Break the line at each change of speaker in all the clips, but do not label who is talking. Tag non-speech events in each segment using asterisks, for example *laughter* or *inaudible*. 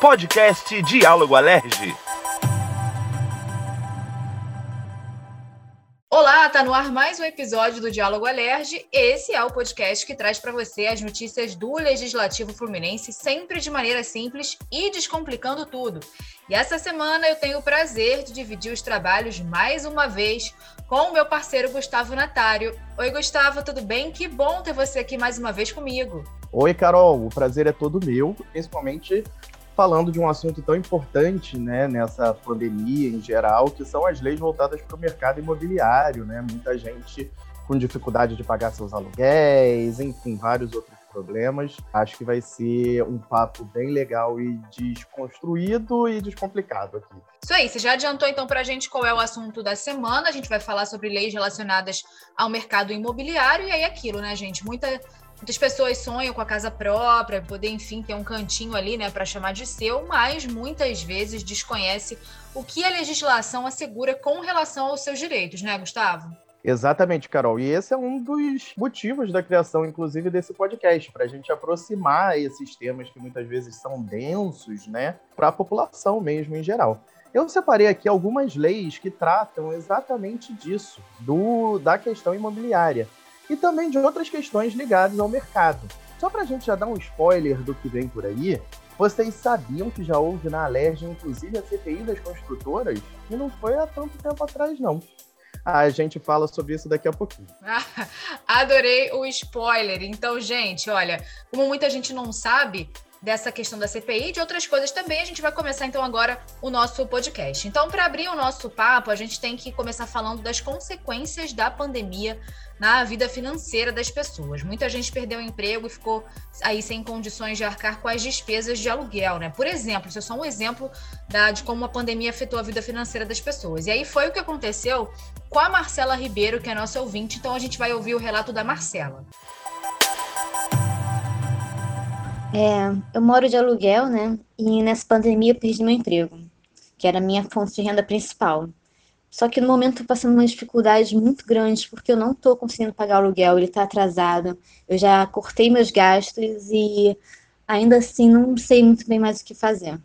Podcast Diálogo Alerge.
No ar mais um episódio do Diálogo Alerge. Esse é o podcast que traz para você as notícias do Legislativo Fluminense, sempre de maneira simples e descomplicando tudo. E essa semana eu tenho o prazer de dividir os trabalhos mais uma vez com o meu parceiro Gustavo Natário. Oi, Gustavo, tudo bem? Que bom ter você aqui mais uma vez comigo.
Oi, Carol, o prazer é todo meu, principalmente falando de um assunto tão importante né, nessa pandemia em geral, que são as leis voltadas para o mercado imobiliário. Né? Muita gente com dificuldade de pagar seus aluguéis, enfim, vários outros problemas. Acho que vai ser um papo bem legal e desconstruído e descomplicado aqui.
Isso aí, você já adiantou então para a gente qual é o assunto da semana. A gente vai falar sobre leis relacionadas ao mercado imobiliário e aí aquilo, né, gente? Muita Muitas pessoas sonham com a casa própria, poder, enfim, ter um cantinho ali, né, para chamar de seu, mas muitas vezes desconhece o que a legislação assegura com relação aos seus direitos, né, Gustavo?
Exatamente, Carol. E esse é um dos motivos da criação, inclusive, desse podcast, para a gente aproximar esses temas que muitas vezes são densos, né, para a população mesmo em geral. Eu separei aqui algumas leis que tratam exatamente disso, do, da questão imobiliária e também de outras questões ligadas ao mercado. Só para a gente já dar um spoiler do que vem por aí, vocês sabiam que já houve na Alerj, inclusive, a CPI das construtoras? E não foi há tanto tempo atrás, não. A gente fala sobre isso daqui a pouquinho. *laughs*
Adorei o spoiler. Então, gente, olha, como muita gente não sabe, dessa questão da CPI e de outras coisas também. A gente vai começar então agora o nosso podcast. Então, para abrir o nosso papo, a gente tem que começar falando das consequências da pandemia na vida financeira das pessoas. Muita gente perdeu o emprego e ficou aí sem condições de arcar com as despesas de aluguel, né? Por exemplo, isso é só um exemplo da, de como a pandemia afetou a vida financeira das pessoas. E aí foi o que aconteceu com a Marcela Ribeiro, que é nossa ouvinte. Então a gente vai ouvir o relato da Marcela.
É, eu moro de aluguel, né? E nessa pandemia eu perdi meu emprego, que era a minha fonte de renda principal. Só que no momento estou passando uma dificuldade muito grande, porque eu não estou conseguindo pagar o aluguel, ele está atrasado. Eu já cortei meus gastos e ainda assim não sei muito bem mais o que fazer.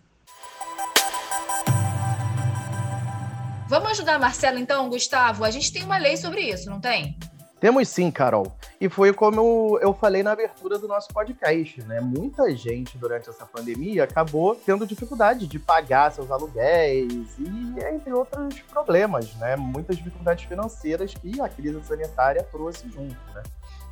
Vamos ajudar a Marcela então, Gustavo? A gente tem uma lei sobre isso, não tem?
Temos sim, Carol. E foi como eu falei na abertura do nosso podcast, né? Muita gente durante essa pandemia acabou tendo dificuldade de pagar seus aluguéis e entre outros problemas, né? Muitas dificuldades financeiras que a crise sanitária trouxe junto, né?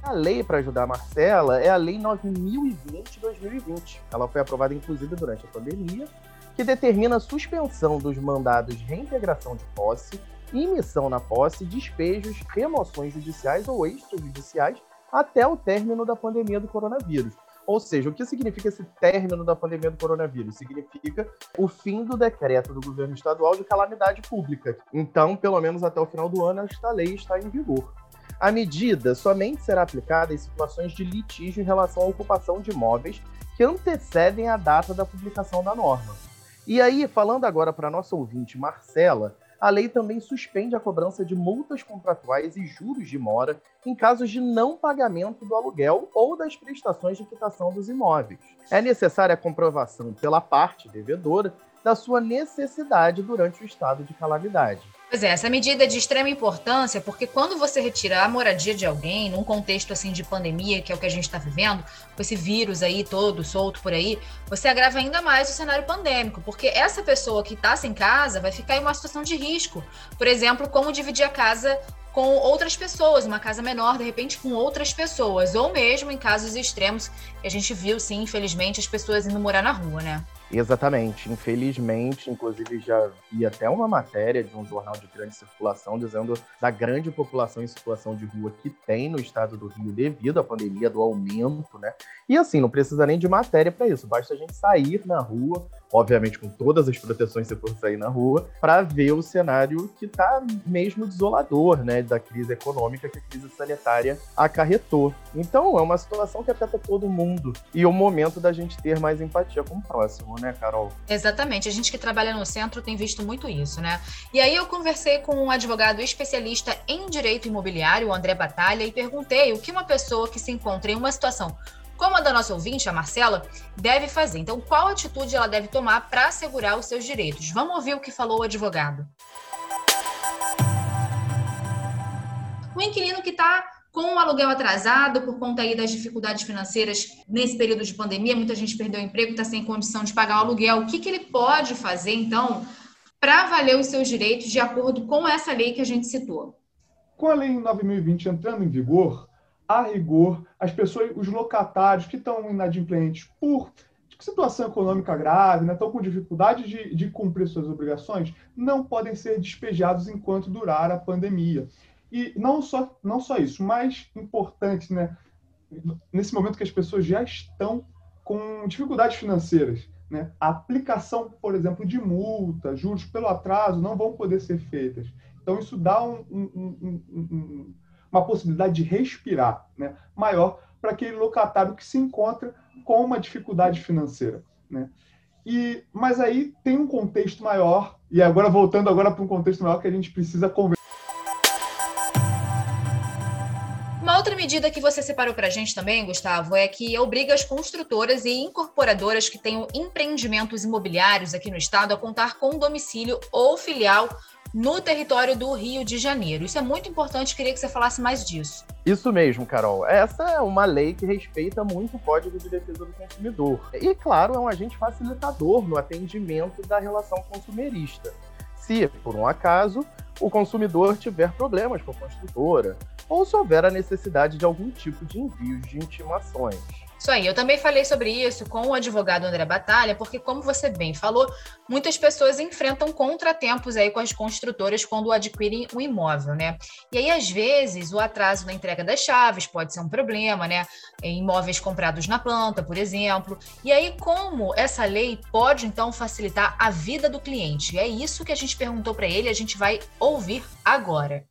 A lei para ajudar a Marcela é a Lei 9020-2020. Ela foi aprovada, inclusive, durante a pandemia, que determina a suspensão dos mandados de reintegração de posse emissão na posse, despejos, remoções judiciais ou extrajudiciais até o término da pandemia do coronavírus. Ou seja, o que significa esse término da pandemia do coronavírus? Significa o fim do decreto do governo estadual de calamidade pública. Então, pelo menos até o final do ano, esta lei está em vigor. A medida somente será aplicada em situações de litígio em relação à ocupação de imóveis que antecedem a data da publicação da norma. E aí, falando agora para nossa ouvinte Marcela, a lei também suspende a cobrança de multas contratuais e juros de mora em casos de não pagamento do aluguel ou das prestações de quitação dos imóveis. É necessária a comprovação pela parte devedora da sua necessidade durante o estado de calamidade.
Pois é, essa medida é de extrema importância, porque quando você retira a moradia de alguém, num contexto assim de pandemia, que é o que a gente está vivendo, com esse vírus aí todo solto por aí, você agrava ainda mais o cenário pandêmico, porque essa pessoa que está sem casa vai ficar em uma situação de risco. Por exemplo, como dividir a casa com outras pessoas, uma casa menor, de repente, com outras pessoas, ou mesmo em casos extremos, que a gente viu, sim, infelizmente, as pessoas indo morar na rua, né?
Exatamente. Infelizmente, inclusive já vi até uma matéria de um jornal de grande circulação dizendo da grande população em situação de rua que tem no estado do Rio devido à pandemia, do aumento, né? E assim, não precisa nem de matéria para isso, basta a gente sair na rua, obviamente com todas as proteções se for sair na rua, para ver o cenário que está mesmo desolador, né, da crise econômica que a crise sanitária acarretou. Então, é uma situação que afeta todo mundo e o momento da gente ter mais empatia com o próximo mesmo, né, Carol?
Exatamente. A gente que trabalha no centro tem visto muito isso, né? E aí eu conversei com um advogado especialista em direito imobiliário, o André Batalha, e perguntei o que uma pessoa que se encontra em uma situação como a da nossa ouvinte, a Marcela, deve fazer. Então, qual atitude ela deve tomar para assegurar os seus direitos? Vamos ouvir o que falou o advogado. O inquilino que está com o aluguel atrasado por conta aí das dificuldades financeiras nesse período de pandemia, muita gente perdeu o emprego, está sem condição de pagar o aluguel. O que, que ele pode fazer, então, para valer os seus direitos de acordo com essa lei que a gente citou?
Com a Lei 9.020 entrando em vigor, a rigor, as pessoas, os locatários que estão inadimplentes por situação econômica grave, né, estão com dificuldade de, de cumprir suas obrigações, não podem ser despejados enquanto durar a pandemia. E não só, não só isso, mais importante, né, nesse momento que as pessoas já estão com dificuldades financeiras, né, a aplicação, por exemplo, de multa, juros pelo atraso não vão poder ser feitas. Então, isso dá um, um, um, uma possibilidade de respirar né, maior para aquele locatário que se encontra com uma dificuldade financeira. Né? E, mas aí tem um contexto maior, e agora voltando agora para um contexto maior que a gente precisa conversar
outra medida que você separou para a gente também, Gustavo, é que obriga as construtoras e incorporadoras que tenham empreendimentos imobiliários aqui no estado a contar com domicílio ou filial no território do Rio de Janeiro. Isso é muito importante, queria que você falasse mais disso.
Isso mesmo, Carol. Essa é uma lei que respeita muito o Código de Defesa do Consumidor. E, claro, é um agente facilitador no atendimento da relação consumerista. Se, por um acaso, o consumidor tiver problemas com a construtora, ou se houver a necessidade de algum tipo de envio de intimações.
Isso aí, eu também falei sobre isso com o advogado André Batalha, porque, como você bem falou, muitas pessoas enfrentam contratempos aí com as construtoras quando adquirem um imóvel, né? E aí, às vezes, o atraso na entrega das chaves pode ser um problema, né? Em imóveis comprados na planta, por exemplo. E aí, como essa lei pode, então, facilitar a vida do cliente? E é isso que a gente perguntou para ele, a gente vai ouvir agora.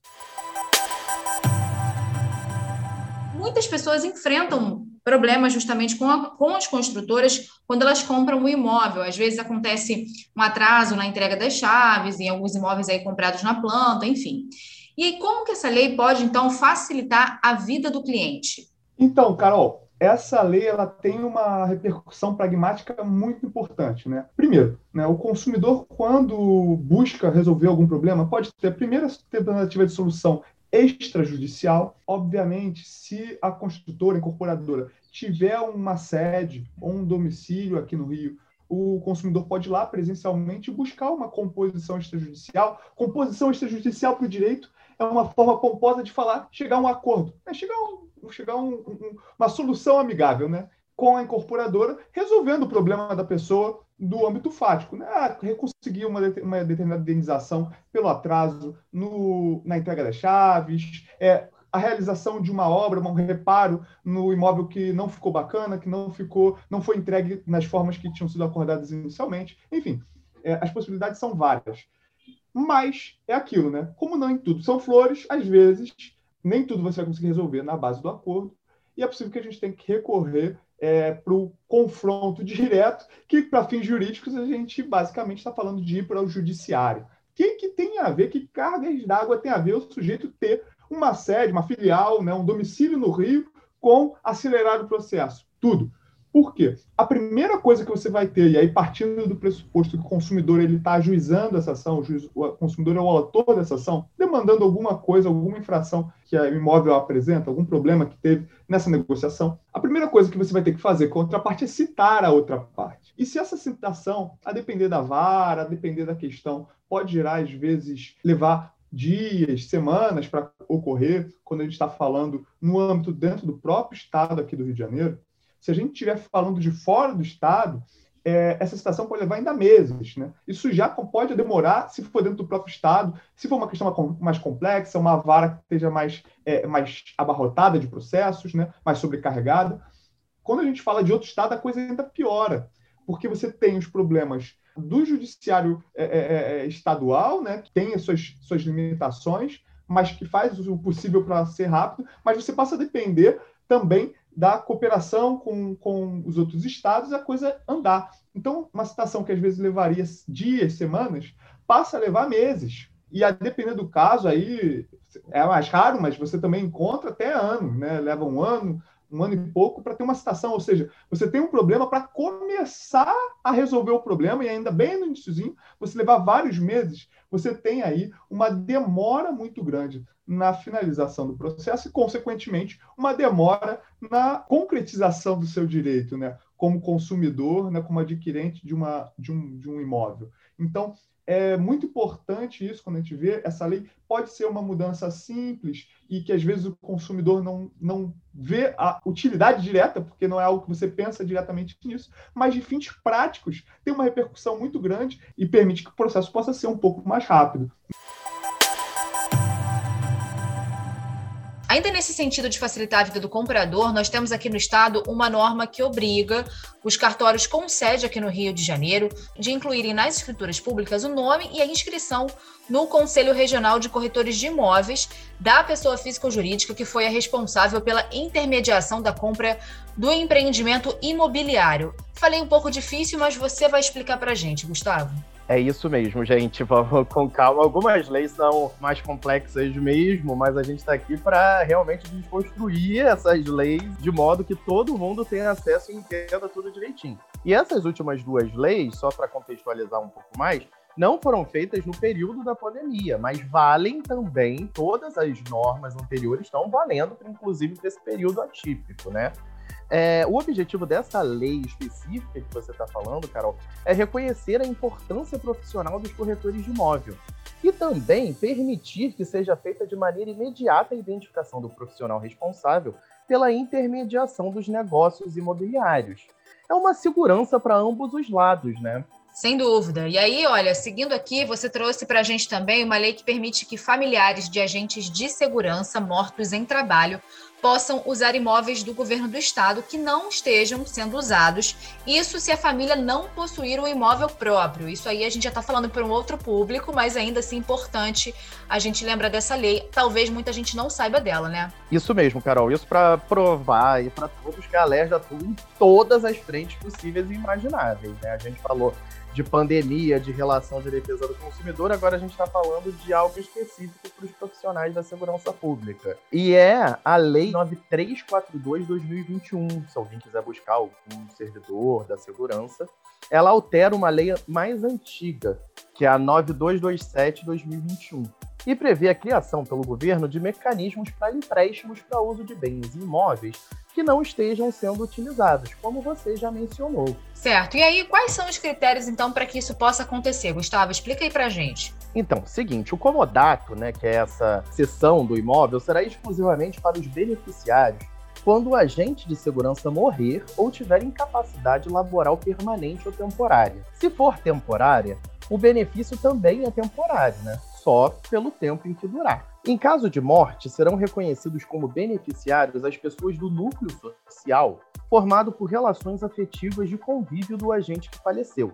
muitas pessoas enfrentam problemas justamente com, a, com as construtoras quando elas compram um imóvel. Às vezes acontece um atraso na entrega das chaves, em alguns imóveis aí comprados na planta, enfim. E aí, como que essa lei pode, então, facilitar a vida do cliente?
Então, Carol, essa lei ela tem uma repercussão pragmática muito importante. Né? Primeiro, né, o consumidor, quando busca resolver algum problema, pode ter a primeira tentativa de solução extrajudicial. Obviamente, se a construtora, a incorporadora, tiver uma sede ou um domicílio aqui no Rio, o consumidor pode ir lá presencialmente buscar uma composição extrajudicial. Composição extrajudicial para o direito é uma forma pomposa de falar, chegar a um acordo, né? chegar, um, chegar um, um, uma solução amigável né? com a incorporadora, resolvendo o problema da pessoa do âmbito fático, né? Ah, conseguir uma, uma, determinada indenização pelo atraso no, na entrega das chaves, é, a realização de uma obra, um reparo no imóvel que não ficou bacana, que não ficou, não foi entregue nas formas que tinham sido acordadas inicialmente. Enfim, é, as possibilidades são várias. Mas é aquilo, né? Como não em tudo são flores, às vezes nem tudo você vai conseguir resolver na base do acordo, e é possível que a gente tenha que recorrer é, para o confronto direto, que para fins jurídicos a gente basicamente está falando de ir para o judiciário. O que, que tem a ver, que cargas d'água tem a ver o sujeito ter uma sede, uma filial, né, um domicílio no Rio com acelerar o processo? Tudo. Por quê? A primeira coisa que você vai ter, e aí partindo do pressuposto que o consumidor está ajuizando essa ação, o, juiz, o, consumidor é o autor dessa ação, demandando alguma coisa, alguma infração que o imóvel apresenta, algum problema que teve nessa negociação, a primeira coisa que você vai ter que fazer contra a parte é citar a outra parte. E se essa citação, a depender da vara, a depender da questão, pode gerar, às vezes, levar dias, semanas para ocorrer, quando a gente está falando no âmbito dentro do próprio estado aqui do Rio de Janeiro, se a gente estiver falando de fora do Estado, é, essa situação pode levar ainda meses. Né? Isso já pode demorar se for dentro do próprio Estado, se for uma questão mais complexa, uma vara que esteja mais, é, mais abarrotada de processos, né? mais sobrecarregada. Quando a gente fala de outro Estado, a coisa ainda piora, porque você tem os problemas do judiciário é, é, é, é estadual, né, que tem as suas, suas limitações, mas que faz o possível para ser rápido, mas você passa a depender também da cooperação com, com os outros estados a coisa andar. Então, uma situação que às vezes levaria dias, semanas, passa a levar meses. E a depender do caso, aí é mais raro, mas você também encontra até ano, né? Leva um ano, um ano e pouco para ter uma citação. Ou seja, você tem um problema para começar a resolver o problema, e ainda bem no iníciozinho, você levar vários meses, você tem aí uma demora muito grande na finalização do processo e, consequentemente, uma demora na concretização do seu direito, né? como consumidor, né? como adquirente de, uma, de, um, de um imóvel. Então, é muito importante isso quando a gente vê essa lei. Pode ser uma mudança simples e que às vezes o consumidor não, não vê a utilidade direta, porque não é algo que você pensa diretamente nisso, mas de fins práticos tem uma repercussão muito grande e permite que o processo possa ser um pouco mais rápido.
Ainda nesse sentido de facilitar a vida do comprador, nós temos aqui no estado uma norma que obriga os cartórios com sede aqui no Rio de Janeiro de incluírem nas escrituras públicas o nome e a inscrição no Conselho Regional de Corretores de Imóveis da pessoa física ou jurídica que foi a responsável pela intermediação da compra do empreendimento imobiliário. Falei um pouco difícil, mas você vai explicar para a gente, Gustavo.
É isso mesmo, gente. *laughs* Vamos com calma. Algumas leis são mais complexas mesmo, mas a gente está aqui para realmente desconstruir essas leis de modo que todo mundo tenha acesso e entenda tudo direitinho. E essas últimas duas leis, só para contextualizar um pouco mais, não foram feitas no período da pandemia, mas valem também, todas as normas anteriores estão valendo, inclusive para esse período atípico, né? É, o objetivo dessa lei específica que você está falando, Carol, é reconhecer a importância profissional dos corretores de imóvel e também permitir que seja feita de maneira imediata a identificação do profissional responsável pela intermediação dos negócios imobiliários. É uma segurança para ambos os lados, né?
Sem dúvida. E aí, olha, seguindo aqui, você trouxe para a gente também uma lei que permite que familiares de agentes de segurança mortos em trabalho possam usar imóveis do governo do estado que não estejam sendo usados. Isso se a família não possuir um imóvel próprio. Isso aí a gente já está falando para um outro público, mas ainda assim importante a gente lembrar dessa lei. Talvez muita gente não saiba dela, né?
Isso mesmo, Carol. Isso para provar e para todos que a LERJ atua em todas as frentes possíveis e imagináveis. Né? A gente falou de pandemia, de relação de defesa do consumidor, agora a gente está falando de algo específico para os profissionais da segurança pública. E é a Lei 9342-2021, se alguém quiser buscar algum servidor da segurança. Ela altera uma lei mais antiga, que é a 9227-2021 e prevê a criação pelo governo de mecanismos para empréstimos para uso de bens imóveis que não estejam sendo utilizados, como você já mencionou.
Certo. E aí, quais são os critérios, então, para que isso possa acontecer? Gustavo, explica aí para gente.
Então, seguinte, o comodato, né, que é essa seção do imóvel, será exclusivamente para os beneficiários quando o agente de segurança morrer ou tiver incapacidade laboral permanente ou temporária. Se for temporária, o benefício também é temporário, né? Só pelo tempo em que durar. Em caso de morte, serão reconhecidos como beneficiários as pessoas do núcleo social formado por relações afetivas de convívio do agente que faleceu.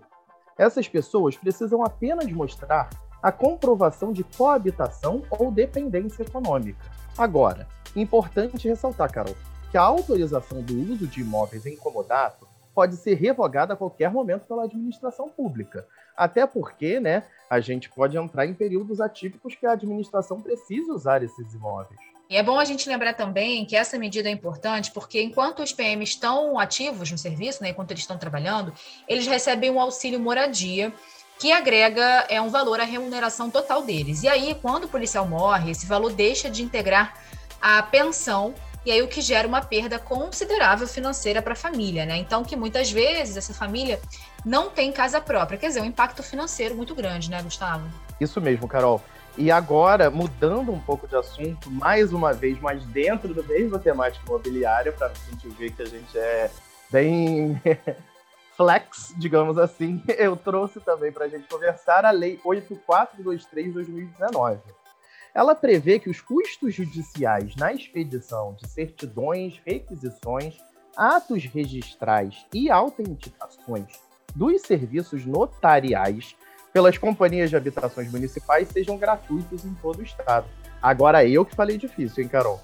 Essas pessoas precisam apenas mostrar a comprovação de coabitação ou dependência econômica. Agora, importante ressaltar, Carol, que a autorização do uso de imóveis em comodato pode ser revogada a qualquer momento pela administração pública. Até porque, né, a gente pode entrar em períodos atípicos que a administração precisa usar esses imóveis.
E é bom a gente lembrar também que essa medida é importante porque enquanto os PMs estão ativos no serviço, né, enquanto eles estão trabalhando, eles recebem um auxílio moradia que agrega é um valor à remuneração total deles. E aí, quando o policial morre, esse valor deixa de integrar a pensão e aí o que gera uma perda considerável financeira para a família, né? Então, que muitas vezes essa família não tem casa própria, quer dizer, um impacto financeiro muito grande, né, Gustavo?
Isso mesmo, Carol. E agora, mudando um pouco de assunto, mais uma vez, mas dentro da mesma temática imobiliária, para a gente ver que a gente é bem *laughs* flex, digamos assim, *laughs* eu trouxe também para a gente conversar a Lei 8423-2019 ela prevê que os custos judiciais na expedição de certidões, requisições, atos registrais e autenticações dos serviços notariais pelas companhias de habitações municipais sejam gratuitos em todo o estado. Agora eu que falei difícil, hein, Carol?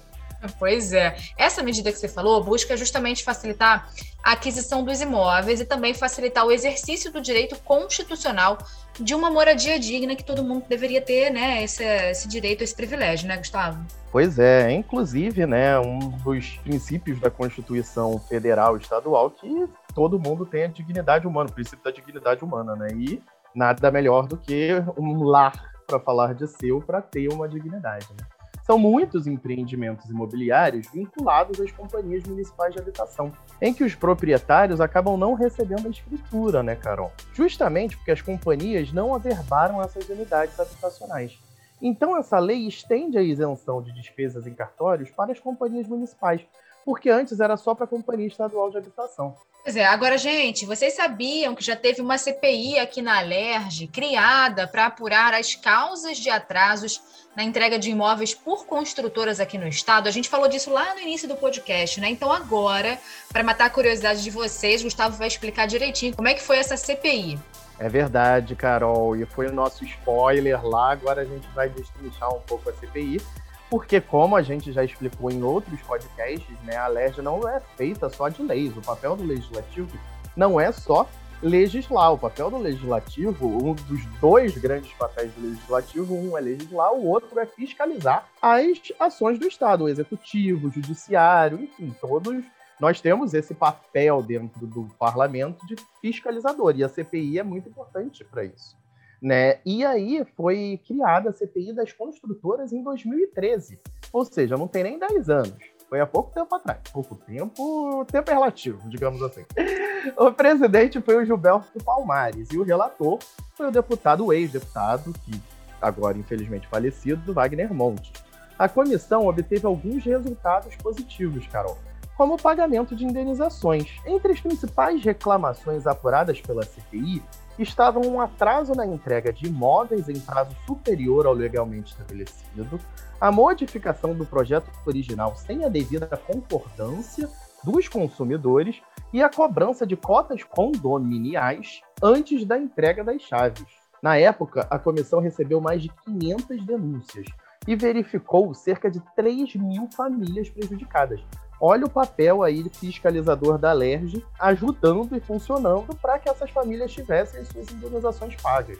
Pois é. Essa medida que você falou busca justamente facilitar a aquisição dos imóveis e também facilitar o exercício do direito constitucional de uma moradia digna que todo mundo deveria ter, né? Esse, esse direito, esse privilégio, né, Gustavo?
Pois é, inclusive, né, um dos princípios da Constituição Federal e Estadual que todo mundo tem a dignidade humana, o princípio da dignidade humana, né? E nada melhor do que um lar para falar de seu para ter uma dignidade, né? São muitos empreendimentos imobiliários vinculados às companhias municipais de habitação, em que os proprietários acabam não recebendo a escritura, né, Carol? Justamente porque as companhias não averbaram essas unidades habitacionais. Então, essa lei estende a isenção de despesas em cartórios para as companhias municipais, porque antes era só para a Companhia Estadual de Habitação.
Pois é, agora, gente, vocês sabiam que já teve uma CPI aqui na Alerj, criada para apurar as causas de atrasos na entrega de imóveis por construtoras aqui no estado? A gente falou disso lá no início do podcast, né? Então, agora, para matar a curiosidade de vocês, Gustavo vai explicar direitinho como é que foi essa CPI.
É verdade, Carol, e foi o nosso spoiler lá. Agora a gente vai destrinchar um pouco a CPI porque, como a gente já explicou em outros podcasts, né, a LERJ não é feita só de leis. O papel do legislativo não é só legislar. O papel do legislativo, um dos dois grandes papéis do legislativo, um é legislar, o outro é fiscalizar as ações do Estado, o executivo, o judiciário, enfim, todos nós temos esse papel dentro do parlamento de fiscalizador e a CPI é muito importante para isso. Né? E aí foi criada a CPI das construtoras em 2013. Ou seja, não tem nem 10 anos. Foi há pouco tempo atrás. Pouco tempo, tempo é relativo, digamos assim. *laughs* O presidente foi o Gilberto Palmares e o relator foi o deputado, o ex-deputado, que agora infelizmente falecido, Wagner Monte. A comissão obteve alguns resultados positivos, Carol, como o pagamento de indenizações. Entre as principais reclamações apuradas pela CPI estavam um atraso na entrega de imóveis em prazo superior ao legalmente estabelecido, a modificação do projeto original sem a devida concordância dos consumidores e a cobrança de cotas condominiais antes da entrega das chaves. Na época, a comissão recebeu mais de 500 denúncias e verificou cerca de 3 mil famílias prejudicadas, olha o papel aí fiscalizador da LERJ ajudando e funcionando para que essas famílias tivessem as suas indenizações pagas.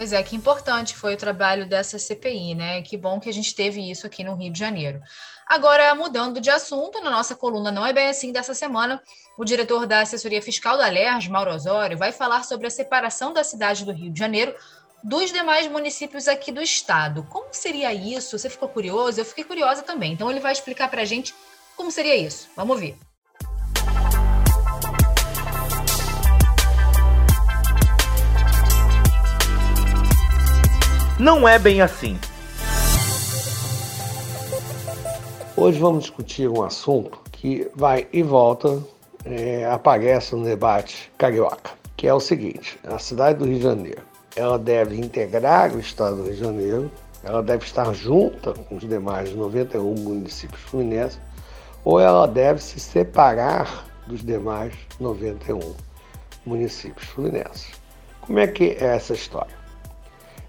Pois é, que importante foi o trabalho dessa CPI, né? Que bom que a gente teve isso aqui no Rio de Janeiro. Agora, mudando de assunto, na nossa coluna Não é Bem Assim dessa semana, o diretor da assessoria fiscal da LERJ, Mauro Osório, vai falar sobre a separação da cidade do Rio de Janeiro dos demais municípios aqui do estado. Como seria isso? Você ficou curioso? Eu fiquei curiosa também. Então, ele vai explicar para a gente como seria isso? Vamos ver.
Não é bem assim.
Hoje vamos discutir um assunto que vai e volta, é, aparece no debate carioca, que é o seguinte: a cidade do Rio de Janeiro, ela deve integrar o estado do Rio de Janeiro, ela deve estar junta com os demais 91 municípios fluminenses ou ela deve se separar dos demais 91 municípios fluminenses. Como é que é essa história?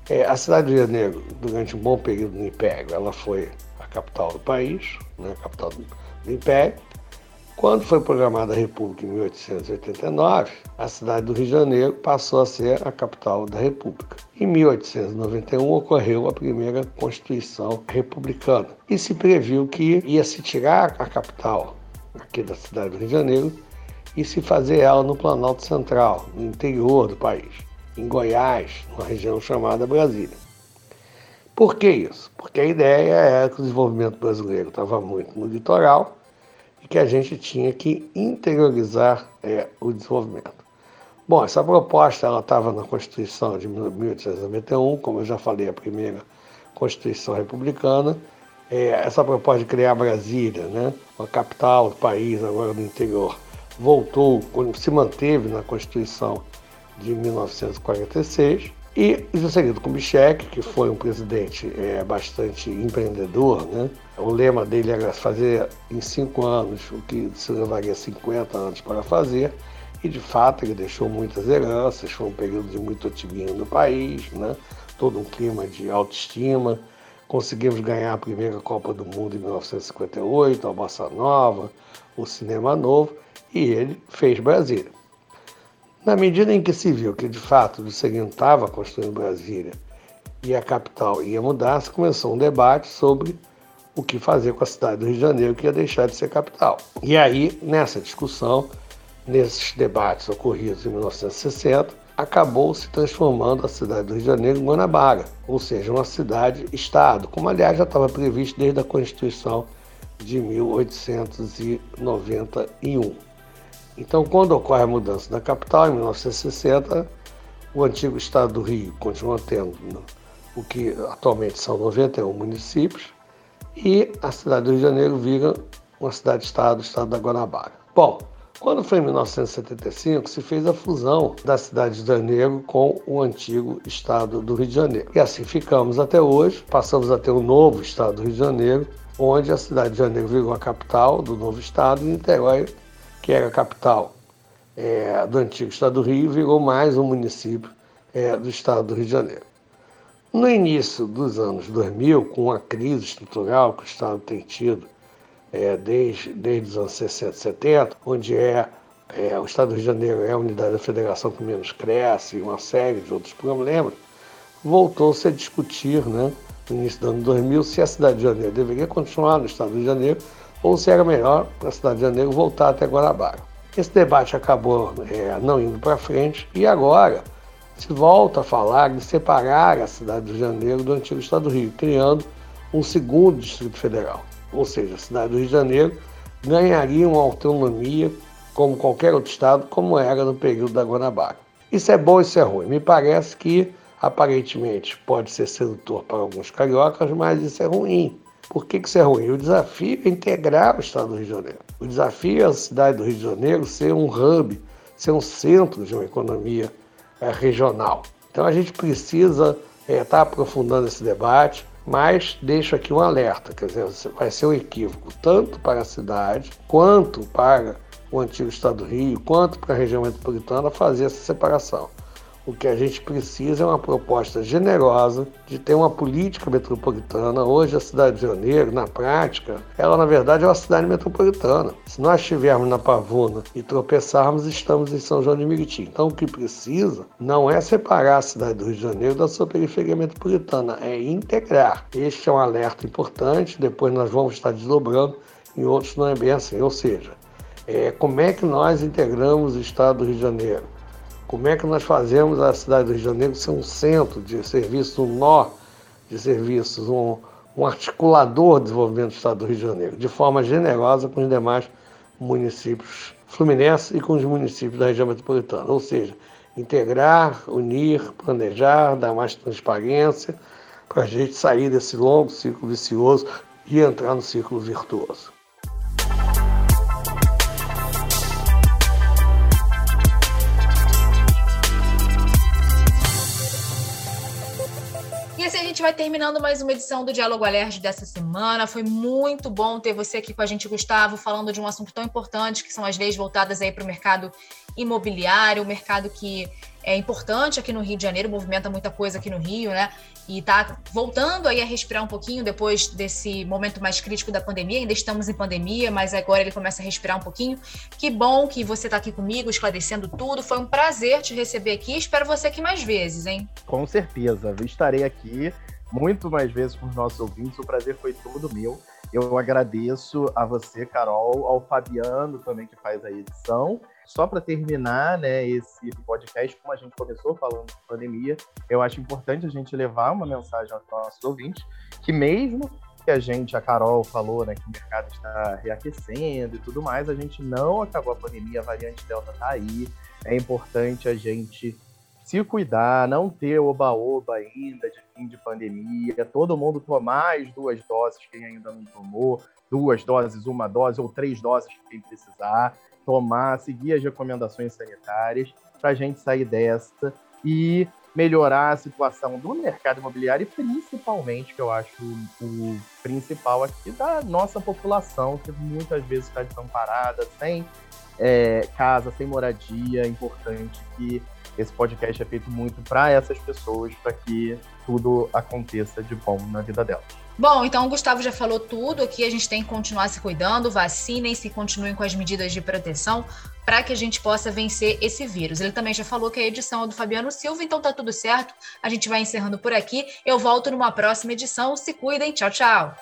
É, a cidade de Janeiro, durante um bom período no Império, ela foi a capital do país, né, a capital do, do Império, quando foi programada a República em 1889, a cidade do Rio de Janeiro passou a ser a capital da República. Em 1891 ocorreu a primeira Constituição republicana e se previu que ia se tirar a capital aqui da cidade do Rio de Janeiro e se fazer ela no Planalto Central, no interior do país, em Goiás, numa região chamada Brasília. Por que isso? Porque a ideia era que o desenvolvimento brasileiro estava muito no litoral e que a gente tinha que interiorizar é, o desenvolvimento. Bom, essa proposta ela estava na Constituição de 1891, como eu já falei, a primeira Constituição republicana. É, essa proposta de criar Brasília, né, a capital do país, agora no interior, voltou, se manteve na Constituição de 1946. E Juscelino Kubitschek, que foi um presidente é, bastante empreendedor, né? o lema dele era fazer em cinco anos o que se levaria 50 anos para fazer, e de fato ele deixou muitas heranças, foi um período de muito otimismo no país, né? todo um clima de autoestima, Conseguimos ganhar a primeira Copa do Mundo em 1958, a Bossa Nova, o Cinema Novo, e ele fez Brasília. Na medida em que se viu que de fato o estava construindo Brasília e a capital ia mudar, se começou um debate sobre o que fazer com a cidade do Rio de Janeiro, que ia deixar de ser capital. E aí, nessa discussão, nesses debates ocorridos em 1960, acabou se transformando a cidade do Rio de Janeiro em Guanabara, ou seja, uma cidade-estado, como aliás já estava previsto desde a Constituição de 1891. Então, quando ocorre a mudança da capital, em 1960, o antigo estado do Rio continua tendo o que atualmente são 91 municípios, e a cidade do Rio de Janeiro vira uma cidade-estado, estado da Guanabara. Bom, quando foi em 1975, se fez a fusão da cidade de Janeiro com o antigo estado do Rio de Janeiro. E assim ficamos até hoje, passamos a ter um novo estado do Rio de Janeiro, onde a cidade de Janeiro virou a capital do novo estado e Niterói, que era a capital é, do antigo estado do Rio, virou mais um município é, do estado do Rio de Janeiro. No início dos anos 2000, com a crise estrutural que o Estado tem tido é, desde, desde os anos 60 70, onde é, é, o Estado do Rio de Janeiro é a unidade da federação que menos cresce e uma série de outros problemas, voltou-se a discutir, né, no início do ano 2000, se a cidade de Janeiro deveria continuar no Estado do Rio de Janeiro ou se era melhor para a cidade de Janeiro voltar até Guanabara. Esse debate acabou é, não indo para frente e agora se volta a falar de separar a cidade do Janeiro do antigo estado do Rio, criando um segundo Distrito Federal. Ou seja, a cidade do Rio de Janeiro ganharia uma autonomia como qualquer outro estado, como era no período da Guanabara. Isso é bom, isso é ruim. Me parece que, aparentemente, pode ser sedutor para alguns cariocas, mas isso é ruim. Por que, que isso é ruim? O desafio é integrar o estado do Rio de Janeiro. O desafio é a cidade do Rio de Janeiro ser um hub, ser um centro de uma economia é, regional. Então a gente precisa estar é, tá aprofundando esse debate, mas deixo aqui um alerta, quer dizer, vai ser um equívoco tanto para a cidade, quanto para o antigo estado do Rio, quanto para a região metropolitana fazer essa separação. O que a gente precisa é uma proposta generosa de ter uma política metropolitana. Hoje, a cidade de Janeiro, na prática, ela na verdade é uma cidade metropolitana. Se nós estivermos na Pavuna e tropeçarmos, estamos em São João de Meriti. Então, o que precisa não é separar a cidade do Rio de Janeiro da sua periferia metropolitana, é integrar. Este é um alerta importante. Depois, nós vamos estar desdobrando em outros não é bem assim. Ou seja, é, como é que nós integramos o estado do Rio de Janeiro? Como é que nós fazemos a cidade do Rio de Janeiro ser um centro de serviços, um nó de serviços, um, um articulador de desenvolvimento do Estado do Rio de Janeiro, de forma generosa com os demais municípios fluminenses e com os municípios da região metropolitana. Ou seja, integrar, unir, planejar, dar mais transparência para a gente sair desse longo ciclo vicioso e entrar no ciclo virtuoso.
Vai terminando mais uma edição do Diálogo Alerj dessa semana. Foi muito bom ter você aqui com a gente, Gustavo, falando de um assunto tão importante que são as leis voltadas aí para o mercado imobiliário, o mercado que é importante aqui no Rio de Janeiro, movimenta muita coisa aqui no Rio, né? E tá voltando aí a respirar um pouquinho depois desse momento mais crítico da pandemia. Ainda estamos em pandemia, mas agora ele começa a respirar um pouquinho. Que bom que você está aqui comigo, esclarecendo tudo. Foi um prazer te receber aqui. Espero você aqui mais vezes, hein?
Com certeza. Estarei aqui muito mais vezes com os nossos ouvintes. O prazer foi todo meu. Eu agradeço a você, Carol, ao Fabiano também, que faz a edição. Só para terminar né, esse podcast, como a gente começou falando de pandemia, eu acho importante a gente levar uma mensagem aos nossos ouvintes que mesmo que a gente, a Carol falou, né, que o mercado está reaquecendo e tudo mais, a gente não acabou a pandemia, a variante Delta está aí. É importante a gente se cuidar, não ter oba-oba ainda de fim de pandemia, todo mundo tomar as duas doses, quem ainda não tomou, duas doses, uma dose ou três doses, quem precisar, tomar, seguir as recomendações sanitárias para a gente sair dessa e melhorar a situação do mercado imobiliário e principalmente, que eu acho o principal aqui, da nossa população, que muitas vezes está desamparada, sem é, casa, sem moradia. É importante que esse podcast é feito muito para essas pessoas, para que tudo aconteça de bom na vida delas.
Bom, então o Gustavo já falou tudo aqui. A gente tem que continuar se cuidando, vacinem-se, continuem com as medidas de proteção para que a gente possa vencer esse vírus. Ele também já falou que a edição é do Fabiano Silva, então tá tudo certo. A gente vai encerrando por aqui. Eu volto numa próxima edição. Se cuidem. Tchau, tchau.